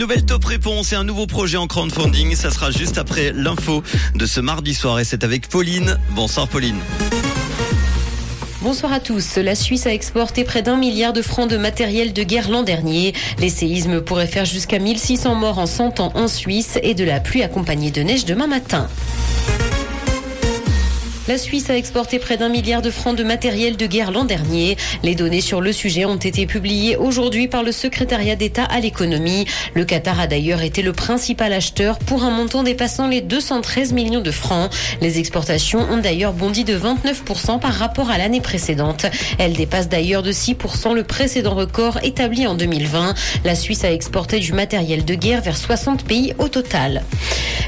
nouvelle top réponse et un nouveau projet en crowdfunding. Ça sera juste après l'info de ce mardi soir et c'est avec Pauline. Bonsoir Pauline. Bonsoir à tous. La Suisse a exporté près d'un milliard de francs de matériel de guerre l'an dernier. Les séismes pourraient faire jusqu'à 1600 morts en 100 ans en Suisse et de la pluie accompagnée de neige demain matin. La Suisse a exporté près d'un milliard de francs de matériel de guerre l'an dernier. Les données sur le sujet ont été publiées aujourd'hui par le secrétariat d'État à l'économie. Le Qatar a d'ailleurs été le principal acheteur pour un montant dépassant les 213 millions de francs. Les exportations ont d'ailleurs bondi de 29% par rapport à l'année précédente. Elles dépassent d'ailleurs de 6% le précédent record établi en 2020. La Suisse a exporté du matériel de guerre vers 60 pays au total.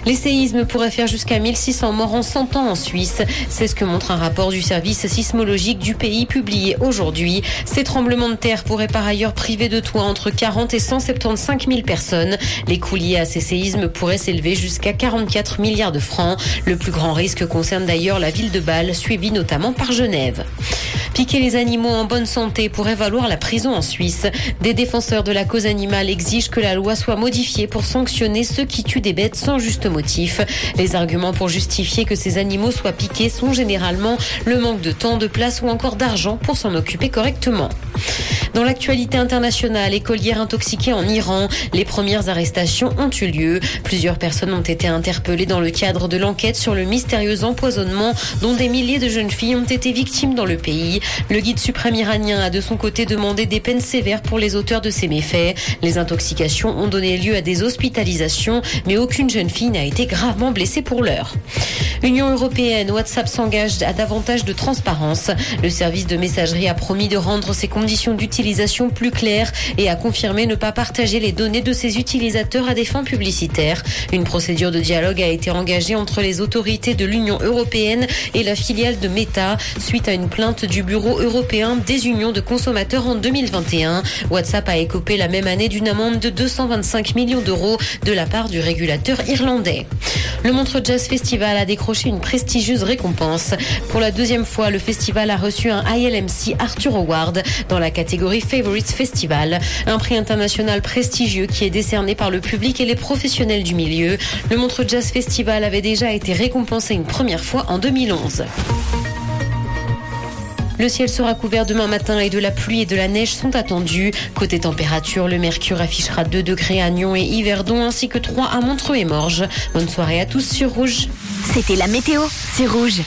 Les séismes pourraient faire jusqu'à 1600 morts en 100 ans en Suisse. C'est ce que montre un rapport du service sismologique du pays publié aujourd'hui. Ces tremblements de terre pourraient par ailleurs priver de toit entre 40 et 175 000 personnes. Les coûts liés à ces séismes pourraient s'élever jusqu'à 44 milliards de francs. Le plus grand risque concerne d'ailleurs la ville de Bâle, suivie notamment par Genève. Piquer les animaux en bonne santé pourrait valoir la prison en Suisse. Des défenseurs de la cause animale exigent que la loi soit modifiée pour sanctionner ceux qui tuent des bêtes sans juste motif. Les arguments pour justifier que ces animaux soient piqués sont généralement le manque de temps, de place ou encore d'argent pour s'en occuper correctement. Dans l'actualité internationale, écolière intoxiquée en Iran, les premières arrestations ont eu lieu. Plusieurs personnes ont été interpellées dans le cadre de l'enquête sur le mystérieux empoisonnement dont des milliers de jeunes filles ont été victimes dans le pays. Le guide suprême iranien a de son côté demandé des peines sévères pour les auteurs de ces méfaits. Les intoxications ont donné lieu à des hospitalisations, mais aucune jeune fille n'a été gravement blessée pour l'heure. Union européenne, WhatsApp s'engage à davantage de transparence. Le service de messagerie a promis de rendre ses conditions d'utilisation plus claires et a confirmé ne pas partager les données de ses utilisateurs à des fins publicitaires. Une procédure de dialogue a été engagée entre les autorités de l'Union européenne et la filiale de Meta suite à une plainte du Bureau européen des unions de consommateurs en 2021. WhatsApp a écopé la même année d'une amende de 225 millions d'euros de la part du régulateur irlandais. Le Montreux Jazz Festival a décroché une prestigieuse récompense. Pour la deuxième fois, le festival a reçu un ILMC Arthur Award dans la catégorie Favorites Festival, un prix international prestigieux qui est décerné par le public et les professionnels du milieu. Le Montreux Jazz Festival avait déjà été récompensé une première fois en 2011. Le ciel sera couvert demain matin et de la pluie et de la neige sont attendus. Côté température, le mercure affichera 2 degrés à Nyon et Yverdon ainsi que 3 à Montreux et Morges. Bonne soirée à tous sur Rouge. C'était la météo, c'est Rouge.